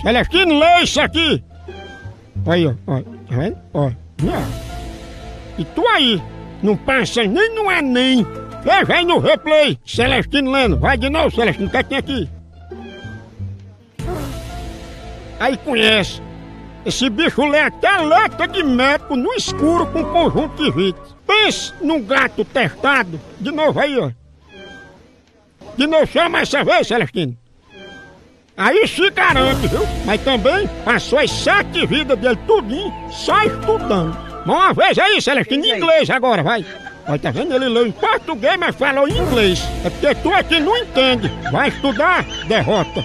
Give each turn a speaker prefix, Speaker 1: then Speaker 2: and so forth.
Speaker 1: Celestino, lê isso aqui! Aí, ó, ó, tá vendo? Ó. E tu aí, não passa nem no Enem. Veja aí no replay, Celestino lendo. Vai de novo, Celestino, o que é que tem aqui? Aí conhece. Esse bicho lê até letra de médico no escuro com conjuntivite. Pense num gato testado. De novo aí, ó. De novo, chama essa vez, Celestino. Aí se garante, viu? Mas também passou as sete vidas dele tudinho só estudando. Uma vez aí, Celestino, em inglês agora, vai. Olha, tá vendo? Ele leu em português, mas falou em inglês. É porque tu aqui não entende. Vai estudar, derrota.